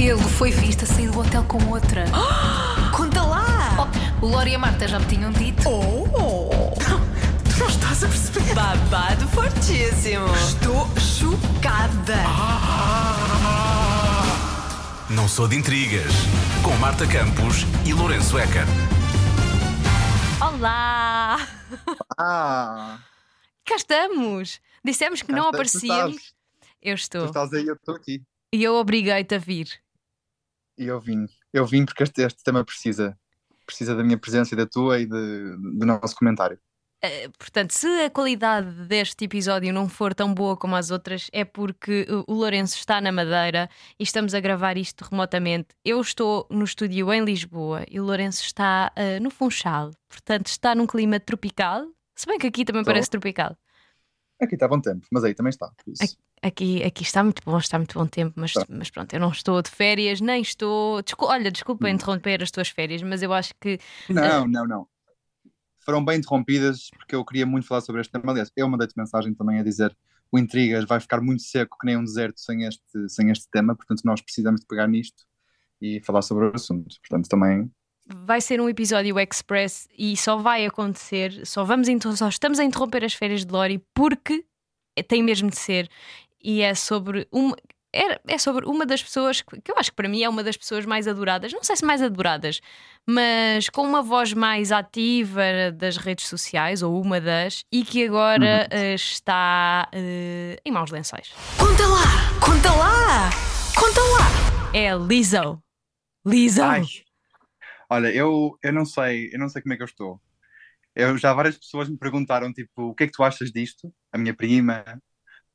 Ele foi visto a sair do hotel com outra. Conta lá! Oh, o Lori e a Marta já me tinham dito. Oh! Tu não estás a perceber? Babado fortíssimo. Estou chocada. Não sou de intrigas. Com Marta Campos e Lourenço Eker. Olá! Ah, Cá estamos! Dissemos que cá não tu aparecíamos. Eu Tu estou. estás aí, eu estou aqui. E eu obriguei-te a vir. E eu vim. Eu vim porque este, este tema precisa. Precisa da minha presença e da tua e de- do nosso comentário. Eh, Portanto, se a qualidade deste episódio não for tão boa como as outras, é porque o Lourenço está na Madeira e estamos a gravar isto remotamente. Eu estou no estúdio em Lisboa e o Lourenço está eh, no Funchal. Portanto, está num clima tropical. Se bem que aqui também Estou. parece tropical. Aqui está bom tempo, mas aí também está. por isso. Aqui, aqui está muito bom, está muito bom tempo, mas, Tá. mas pronto, eu não estou de férias, nem estou. Descul- Olha, desculpa Hum. interromper as tuas férias, mas eu acho que Não, não, não. Foram bem interrompidas porque eu queria muito falar sobre este tema. Aliás, eu mandei-te mensagem também a dizer o Intrigas vai ficar muito seco que nem um deserto sem este, sem este tema, portanto nós precisamos de pegar nisto e falar sobre o assunto. Portanto, também vai ser um episódio express e só vai acontecer, só vamos só estamos a interromper as férias de Lori porque tem mesmo de ser e é sobre uma é, é sobre uma das pessoas que que eu acho que para mim é uma das pessoas mais adoradas, não sei se mais adoradas, mas com uma voz mais ativa das redes sociais, ou uma das, e que agora eh, está eh, em maus lençóis. Conta lá! Conta lá! Conta lá! É a Lizzo. Lizzo! Ai. Olha, eu, eu não sei, eu não sei como é que eu estou. Eu, já várias pessoas me perguntaram, tipo, o que é que tu achas disto? A minha prima,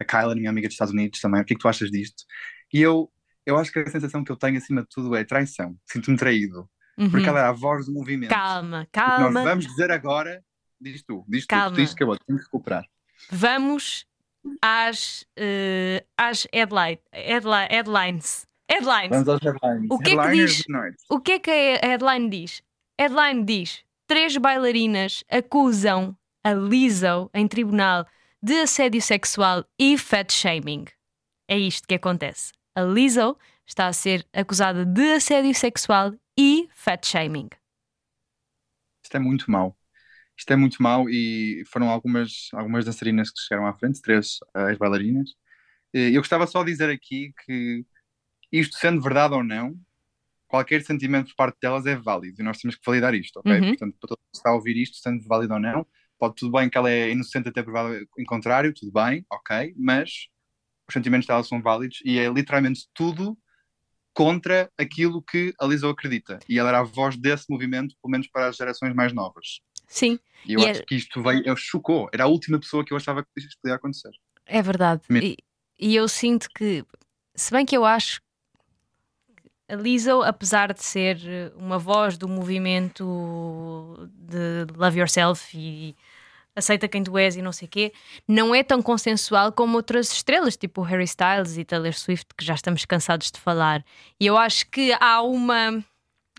a Kyla, minha amiga dos Estados Unidos também, o que é que tu achas disto? E eu, eu acho que a sensação que eu tenho acima de tudo é traição. Sinto-me traído. Uhum. Porque ela é a voz do movimento. Calma, calma. nós vamos dizer agora, diz tu, diz Calma. tu diz que eu tenho que recuperar. Vamos às, eh, às headline, headli- headlines. Headlines. Vamos aos headlines. O que é que diz? O que é que a headline diz? Headline diz: três bailarinas acusam a Lizzo em tribunal de assédio sexual e fat shaming. É isto que acontece. A Lizzo está a ser acusada de assédio sexual e fat shaming. Isto é muito mau. Isto é muito mau e foram algumas, algumas dançarinas que chegaram à frente, três eh, ex-bailarinas. Eh, Eu gostava só de dizer aqui que isto sendo verdade ou não, qualquer sentimento por parte delas é válido e nós temos que validar isto, ok? Uhum. Portanto, para todo mundo que está a ouvir isto, sendo válido ou não, pode tudo bem que ela é inocente até provado em contrário, tudo bem, ok, mas os sentimentos dela são válidos e é literalmente tudo contra aquilo que a Lizzo acredita. E ela era a voz desse movimento, pelo menos para as gerações mais novas. Sim, E eu E acho é- que isto veio, chocou. Era a última pessoa que eu achava que isto podia acontecer. É verdade. E, e eu sinto que, se bem que eu acho a Lizzo, apesar de ser eh, uma voz do movimento de Love Yourself e aceita quem tu és e não sei o quê, não é tão consensual como outras estrelas, tipo Harry Styles e Taylor Swift, que já estamos cansados de falar. E eu acho que há uma.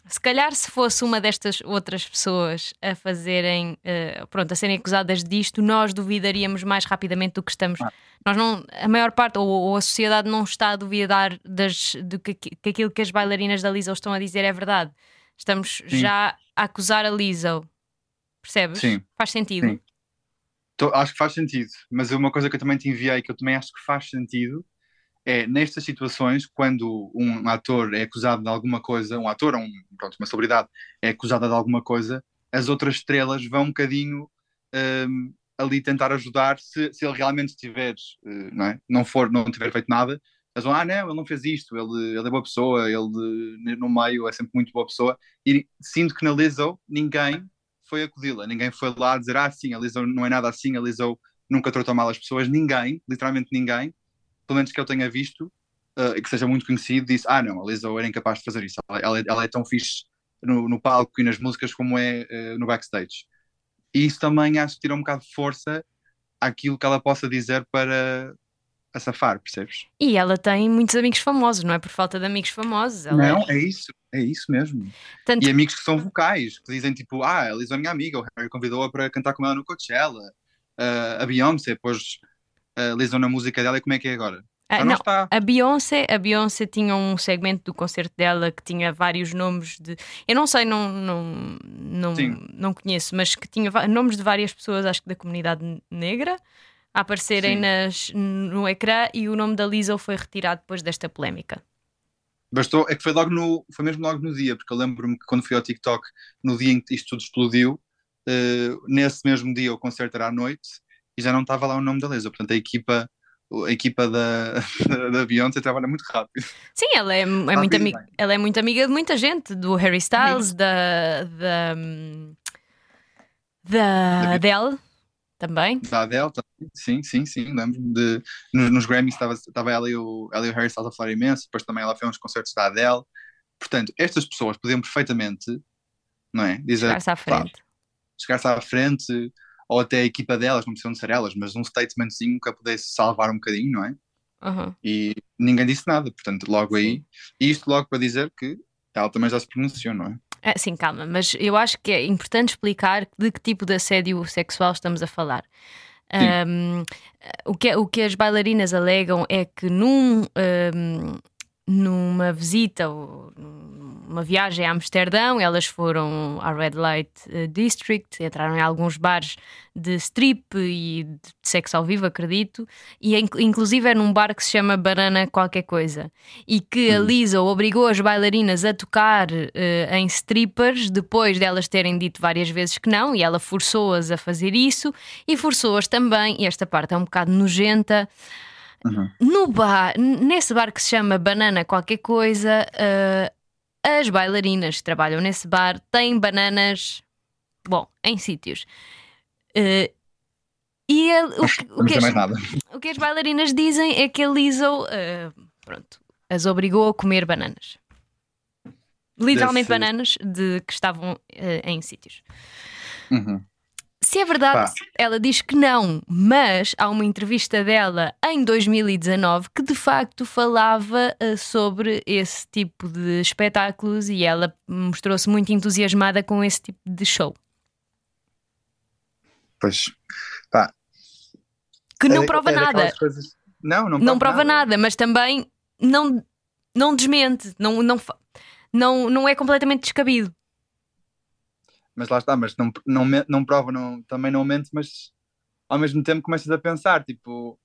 Se calhar, se fosse uma destas outras pessoas a fazerem, eh, pronto, a serem acusadas disto, nós duvidaríamos mais rapidamente do que estamos. Nós não, a maior parte, ou, ou a sociedade não está a duvidar das, do que, que aquilo que as bailarinas da Lizzo estão a dizer é verdade. Estamos já a acusar a Lizzo. Percebes? Sim. Faz sentido. Sim. Tô- acho que faz sentido. Mas uma coisa que eu também te enviei, que eu também acho que faz sentido, é nestas situações, quando um ator é acusado de alguma coisa, um ator, um, pronto, uma celebridade é acusada de alguma coisa, as outras estrelas vão um bocadinho hum, ali tentar ajudar se, se ele realmente estiver, eh, não, é? não for, não tiver feito nada, eles vão, ah não, ele não fez isto, ele, ele é boa pessoa, ele no meio é sempre muito boa pessoa, e sinto que na Lizzo ninguém foi acudi-la, ninguém foi lá dizer, ah sim, a Lizzo não é nada assim, a Lizzo nunca tratou mal as pessoas, ninguém, literalmente ninguém, pelo menos que eu tenha visto, e que seja muito conhecido, disse, ah não, a Lizzo era incapaz de fazer isso, ela, ela é, ela é tão fixe no, no palco e nas músicas como é eh, no backstage. E isso também acho que tira um bocado de força àquilo que ela possa dizer para a safar, percebes? E ela tem muitos amigos famosos, não é por falta de amigos famosos. Ela é- Não, é isso, é isso mesmo. Tanto E amigos que são vocais, que dizem tipo, ah, a Lizzo é minha amiga, o Harry convidou-a para cantar com ela no Coachella, Ah, a Beyoncé pôs a Lizzo na música dela e como é que é agora? Ah, não está. A Beyoncé, a Beyoncé tinha um segmento do concerto dela que tinha vários nomes de. Eu não sei, não, não, não, Sim. não conheço, mas que tinha nomes de várias pessoas, acho que da comunidade negra, a aparecerem Sim. nas, no ecrã e o nome da Lizzo foi retirado depois desta polémica. Bastou, é que foi logo no, foi mesmo logo no dia, porque eu lembro-me que quando fui ao TikTok, no dia em que isto tudo explodiu, eh, nesse mesmo dia o concerto era à noite e já não estava lá o nome da Lisa. Portanto, a equipa, a equipa da, da Beyoncé trabalha muito rápido. Sim, ela é, é muito amiga, ela é muito amiga de muita gente, do Harry Styles, da, da, da Da Adele também. Da Adele, também. sim, sim, sim, lembro-me de. Nos, nos Grammys estava, estava ela, e o, ela e o Harry Styles a falar imenso, depois também ela fez uns concertos da Adele. Portanto, estas pessoas podiam perfeitamente, não é? Chegar-se à frente. chegar-se à frente, ou até a equipa delas, não precisam de ser elas, mas um statementzinho que a pudesse salvar um bocadinho, não é? Uhum. E ninguém disse nada, portanto, logo aí. E isto logo para dizer que ela também já se pronunciou, não é? Ah, sim, calma, mas eu acho que é importante explicar de que tipo de assédio sexual estamos a falar. Ahm, o, que, o que as bailarinas alegam é que num, ahm, numa visita ou numa viagem a Amsterdão, elas foram à Red Light eh, District, entraram em alguns bares de strip e de sexo ao vivo, acredito, e inc- inclusive é num bar que se chama Banana Qualquer Coisa e que a Lisa obrigou as bailarinas a tocar eh, em strippers depois delas terem dito várias vezes que não, e ela forçou-as a fazer isso e forçou-as também, e esta parte é um bocado nojenta. Uhum. No bar, nesse bar que se chama Banana Qualquer Coisa, eh, as bailarinas que trabalham nesse bar têm bananas, bom, em sítios. Eh, e a- o, que- o que as- o que as bailarinas dizem é que a Lizzo eh, pronto, as obrigou a comer bananas. Literalmente Desse- bananas de que estavam eh, em sítios. Uhum. Se é verdade, Pá. ela diz que não, mas há uma entrevista dela em 2019 que de facto falava eh, sobre esse tipo de espetáculos e ela mostrou-se muito entusiasmada com esse tipo de show. Pois. Pá, Que não é- prova é nada. coisas- Não, não, não prova nada, mas também não, não desmente, não, não, não, não é completamente descabido. Mas lá está, mas não, não, não prova, não, também não mente, mas ao mesmo tempo começas a pensar, tipo,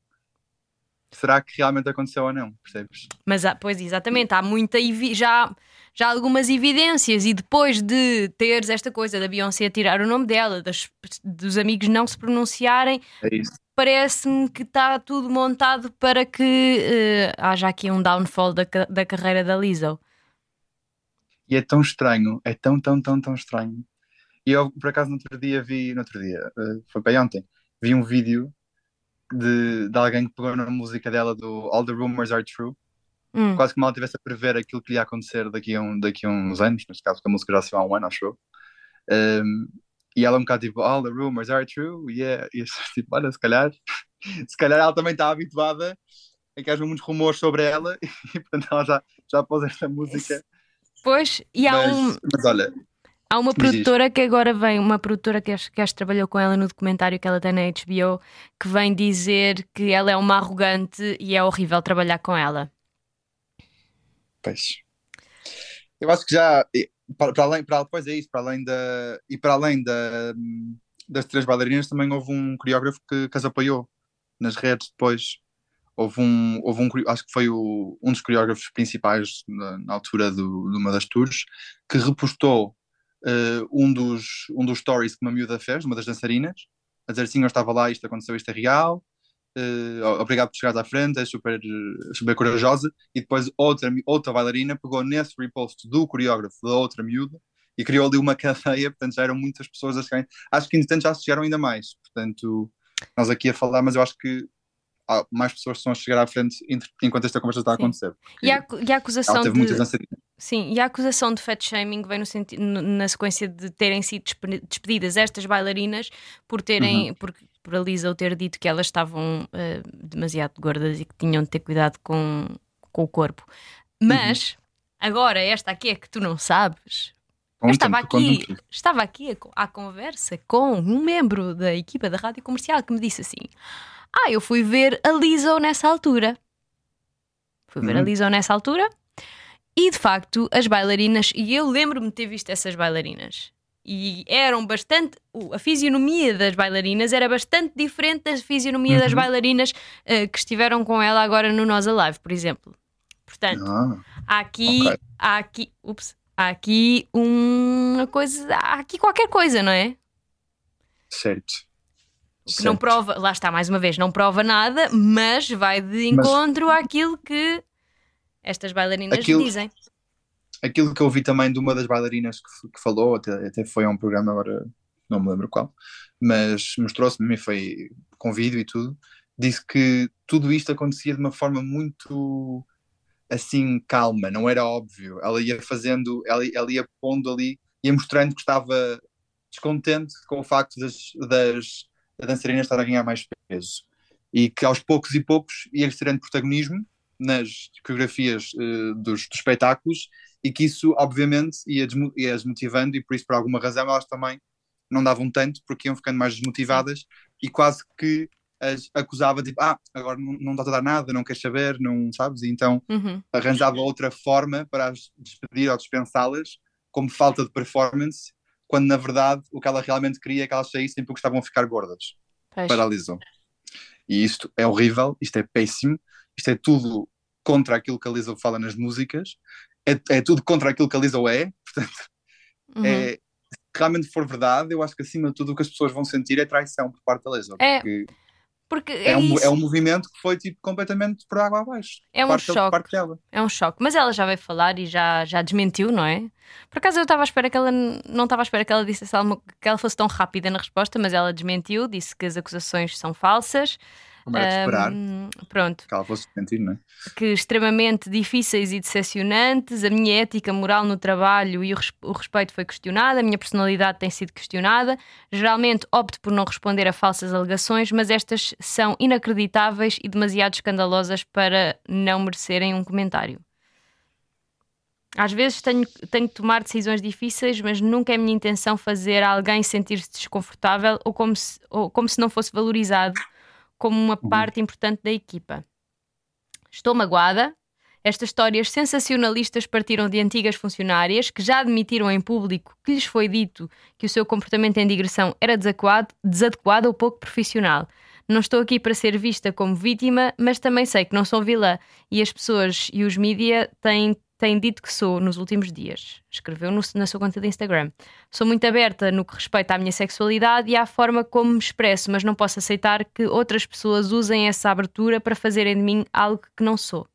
será que realmente aconteceu ou não? Percebes? Mas pois exatamente, há muita já, já algumas evidências, e depois de teres esta coisa da Beyoncé tirar o nome dela, das- dos amigos não se pronunciarem, É parece-me que está tudo montado para que eh, haja aqui um downfall da, da carreira da Lizzo. E é tão estranho, é tão, tão, tão, tão estranho. E eu, por acaso, no outro dia vi, no outro dia, eh, foi para ontem, vi um vídeo de, de alguém que pegou na música dela do All the Rumors Are True, Hum. quase como ela estivesse a prever aquilo que lhe ia acontecer daqui a, um, daqui a uns anos, neste caso, porque a música já saiu há um ano, acho eu. Um, e ela um bocado tipo, All the rumors are true, yeah. E eu tipo, olha, se calhar, se calhar ela também está habituada a que haja muitos rumores sobre ela e portanto ela já, já pôs esta música. Pois, e há Mas, um, mas olha, Há uma Diz produtora que agora vem, uma produtora que acho, que acho trabalhou com ela no documentário que ela tem na HBO, que vem dizer que ela é uma arrogante e é horrível trabalhar com ela. Pois. Eu acho que já, para, para além, para, depois é isso, para além da, e para além da, das três bailarinas, também houve um coreógrafo que, que as apoiou nas redes depois. Houve um, houve um, acho que foi o, um dos coreógrafos principais na, na altura do, de uma das tours, que repostou eh, um, dos, um dos stories que uma miúda fez, uma das dançarinas, a dizer assim, eu estava lá, isto aconteceu, isto é real, eh, obrigado por chegares à frente, és super, super corajosa, e depois outra, outra bailarina pegou nesse repost do coreógrafo da outra miúda e criou ali uma cadeia, portanto já eram muitas pessoas a chegarem. Acho que entretanto já se chegaram ainda mais, portanto, nós aqui a falar, mas eu acho que mais pessoas estão a chegar à frente enquanto esta conversa está a acontecer. E a, e a acusação de. Sim, e a acusação de fat shaming vem no senti- no- na sequência de terem sido despe- despedidas estas bailarinas por terem Uhum. por, por a Lisa ter dito que elas estavam eh, demasiado gordas e que tinham de ter cuidado com, com o corpo. Mas agora esta aqui é que tu não sabes. Eu estava aqui, estava aqui a, à conversa com um membro da equipa da rádio comercial que me disse assim: Ah, eu fui ver a Lizzo nessa altura. Fui ver a Uhum. Lizzo nessa altura. E de facto, as bailarinas, e eu lembro-me de ter visto essas bailarinas. E eram bastante. o- A fisionomia das bailarinas era bastante diferente da fisionomia das Uhum. bailarinas eh, que estiveram com ela agora no Nós Alive, por exemplo. Portanto, Ah, há aqui. Ok. Há aqui. Ups. Há aqui uma coisa. Há aqui qualquer coisa, não é? certo. que não Certo. prova, lá está mais uma vez, não prova nada, mas vai de encontro àquilo que estas bailarinas Aquilo- dizem. aquilo que eu ouvi também de uma das bailarinas que, que falou, até, até foi a um programa agora, não me lembro qual, mas mostrou-se-me, foi com vídeo e tudo, disse que tudo isto acontecia de uma forma muito assim calma, não era óbvio. Ela ia fazendo, ela, ela ia pondo ali, ia mostrando que estava descontente com o facto das, das, dançarinas estarem a ganhar mais peso. E que aos poucos e poucos ia tirando protagonismo nas coreografias eh, dos, dos espetáculos e que isso, obviamente, ia, ia desmotivando e por isso, por alguma razão, elas também não davam tanto porque iam ficando mais desmotivadas e quase que as acusava de ah, agora não, não está a dar nada, não quer saber, não sabes? E então Uhum. arranjava outra forma para as despedir ou dispensá-las como falta de performance, quando na verdade o que ela realmente queria é que elas saíssem porque estavam a ficar gordas Pois. paralisam. E isto é horrível, isto é péssimo, isto é tudo contra aquilo que a Lizzo fala nas músicas, é, é tudo contra aquilo que a Lizzo é, portanto, Uhum. é, se realmente for verdade, eu acho que acima de tudo o que as pessoas vão sentir é traição por parte da Lizzo, É, porque Porque é, é, um, é um movimento que foi tipo completamente por água abaixo, É um parte, choque. parte dela. É um choque, mas ela já veio falar e já, já desmentiu, não é? Por acaso eu estava à espera que ela não estava à espera que ela dissesse alguma, que ela fosse tão rápida na resposta, mas ela desmentiu, disse que as acusações são falsas. Como era de esperar, Ahm, pronto, que ela fosse mentir, não é? que extremamente difíceis e decepcionantes, a minha ética moral no trabalho e o respeito foi questionada, a minha personalidade tem sido questionada. Geralmente opto por não responder a falsas alegações, mas estas são inacreditáveis e demasiado escandalosas para não merecerem um comentário. Às vezes tenho, tenho que tomar decisões difíceis, mas nunca é minha intenção fazer alguém sentir-se desconfortável ou como, se, ou como se não fosse valorizado como uma parte importante da equipa. Estou magoada. Estas histórias sensacionalistas partiram de antigas funcionárias que já admitiram em público que lhes foi dito que o seu comportamento em digressão era desadequado, desadequado ou pouco profissional. Não estou aqui para ser vista como vítima, mas também sei que não sou vilã e as pessoas e os mídia têm, têm dito que sou nos últimos dias. Escreveu no- na sua conta de Instagram. Sou muito aberta no que respeita à minha sexualidade e à forma como me expresso, mas não posso aceitar que outras pessoas usem essa abertura para fazerem de mim algo que não sou.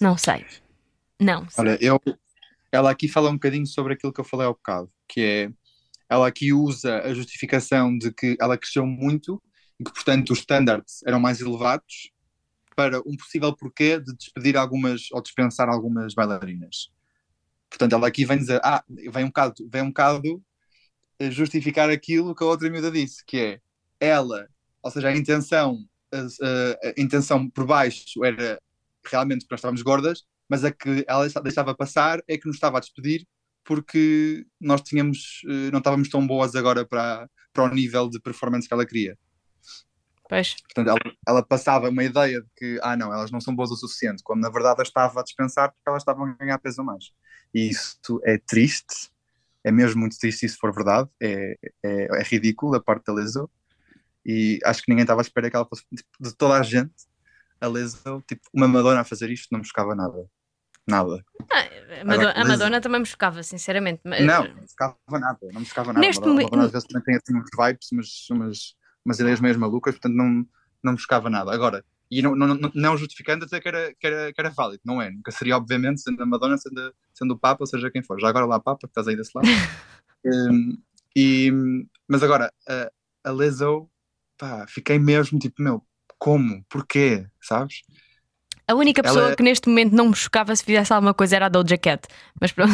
Não sei. Não sei. Olha, eu, ela aqui fala um bocadinho sobre aquilo que eu falei há bocado, que é, ela aqui usa a justificação de que ela cresceu muito e que, portanto, os standards eram mais elevados para um possível porquê de despedir algumas ou dispensar algumas bailarinas. Portanto, ela aqui vem dizer, ah, vem um bocado, vem um bocado eh, justificar aquilo que a outra miúda disse, que é ela, ou seja, a intenção, a, a- a intenção por baixo era realmente que nós estávamos gordas, mas a que ela deixava passar é que nos estava a despedir porque nós tínhamos, eh, não estávamos tão boas agora para, para o nível de performance que ela queria. Pois. Portanto, ela, ela passava uma ideia de que, ah, não, elas não são boas o suficiente, quando na verdade elas estava a dispensar porque elas estavam a ganhar peso a mais. E isso é triste, é mesmo muito triste se isso for verdade, é, é, é ridículo da parte da Lizzo, e acho que ninguém estava à espera que ela fosse, tipo, de toda a gente, a Lizzo, tipo, uma Madonna a fazer isto não me chocava nada. Nada. Ah, a, Madonna, a Lizzo- Madonna também me chocava, sinceramente. mas- Não, não me chocava nada, não me chocava nada. Neste Madonna, momen- Madonna às vezes também tem assim uns vibes, umas, umas, umas ideias meio malucas, portanto não, não me chocava nada. Agora, e não, não, não, não justificando até que era, que, era, que era válido, não é? Nunca seria, obviamente, sendo a Madonna, sendo, sendo o Papa, seja quem for. Já agora lá, Papa, que estás aí desse lado. Hum, e, mas agora, a, a Lizzo, pá, fiquei mesmo tipo, meu, como? Porquê? Sabes? A única Ela pessoa é- que neste momento não me chocava se fizesse alguma coisa era a Doja Cat. Mas pronto.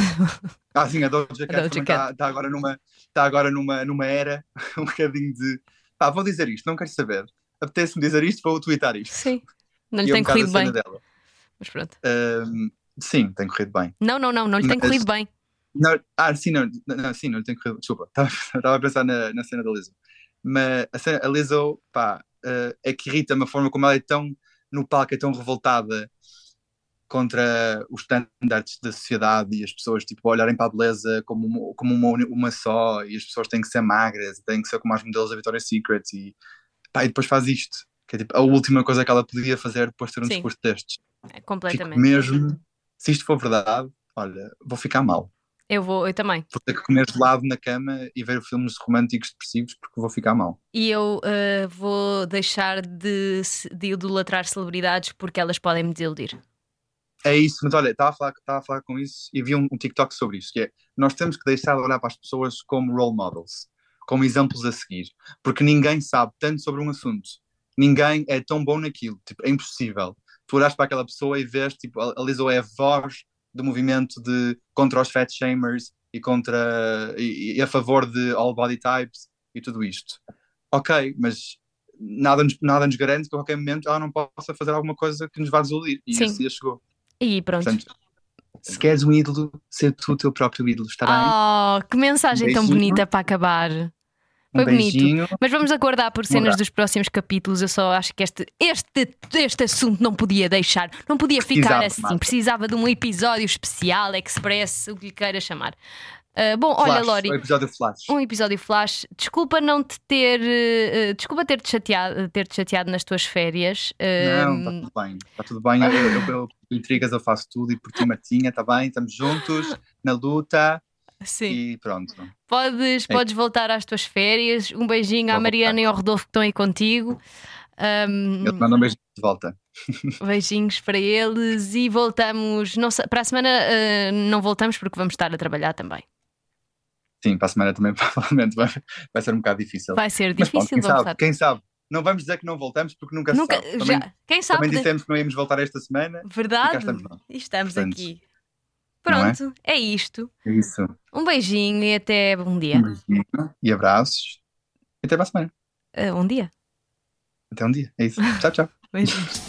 Ah, sim, a Doja Cat está tá agora, numa, tá agora numa, numa era um bocadinho de pá, vou dizer isto, não quero saber. Apetece-me dizer isto, vou tweetar isto. Sim. Não lhe é um tem bocado corrido bem. dela. Mas pronto. Sim, tem corrido bem. Não, não, não, não lhe tem Mas- corrido bem. Não, ah, sim, não, não, sim, não lhe tem corrido. Desculpa, estava, a pensar na, na cena da Lizzo. Mas a, cena, a Lizzo, pá, eh, é que irrita-me a forma como ela é tão no palco, é tão revoltada contra os standards da sociedade e as pessoas tipo, olharem para a beleza como uma, como uma, uma só e as pessoas têm que ser magras, têm que ser como as modelos da Victoria's Secret e, pá, e depois faz isto, que é tipo a última coisa que ela podia fazer depois de ter um Sim. discurso destes. É, Fico completamente. mesmo, se isto for verdade, olha, vou ficar mal. Eu vou, eu também. Vou ter que comer gelado na cama e ver filmes românticos depressivos porque vou ficar mal. E eu uh, vou deixar de, de idolatrar celebridades porque elas podem me desiludir. É isso, mas olha, estava a falar, estava a falar com isso e vi um, um TikTok sobre isso, que é nós temos que deixar de olhar para as pessoas como role models, como exemplos a seguir, porque ninguém sabe tanto sobre um assunto, ninguém é tão bom naquilo, tipo, é impossível. Tu olhas para aquela pessoa e vês, tipo, a Lizzo é a voz do movimento de contra os fat shamers e contra e, e a favor de all body types e tudo isto. Ok, mas nada nos, nada nos garante que a qualquer momento ela não possa fazer alguma coisa que nos vá desiludir. E Sim. esse dia chegou. E pronto. Portanto, se queres um ídolo, ser tu o teu próprio ídolo, está bem? Oh, que mensagem tão beijinho. bonita para acabar. um foi bonito. beijinho. Mas vamos aguardar por cenas Morar. dos próximos capítulos. Eu só acho que este, este, este assunto não podia deixar, não podia ficar Precisava, assim. Marta. Precisava de um episódio especial, express, o que lhe queira chamar. Ah, bom, olha, Flash, Lori, O episódio Flash. um episódio flash. Desculpa não te ter. eh, desculpa ter-te chateado, ter -te chateado nas tuas férias. Não, Ah, está tudo bem. Está tudo bem. Eu, eu, eu, por intrigas, eu faço tudo e por ti, Martinha, está bem? Estamos juntos na luta sim. e pronto. Podes, É. podes voltar às tuas férias. Um beijinho à Vou Mariana voltar. e ao Rodolfo que estão aí contigo. Um, Eu te mando um beijo de volta. beijinhos para eles e voltamos. Não para a semana eh, não voltamos porque vamos estar a trabalhar também. Sim, para a semana também provavelmente vai, vai ser um bocado difícil. Vai ser Mas pronto, difícil, quem sabe, quem sabe? Não vamos dizer que não voltamos porque nunca, Nunca, se sabe. Também, já, quem sabe? também de- dissemos que não íamos voltar esta semana. e cá Verdade? estamos. E estamos Portanto, aqui. é? Pronto, é? isto. É isso. Um beijinho e até um dia. Um beijinho e abraços. E até para a semana. Eh, um dia. Até um dia. É isso. Tchau, tchau. Beijinhos.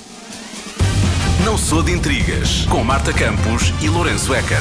Não sou de intrigas com Marta Campos e Lourenço Eker.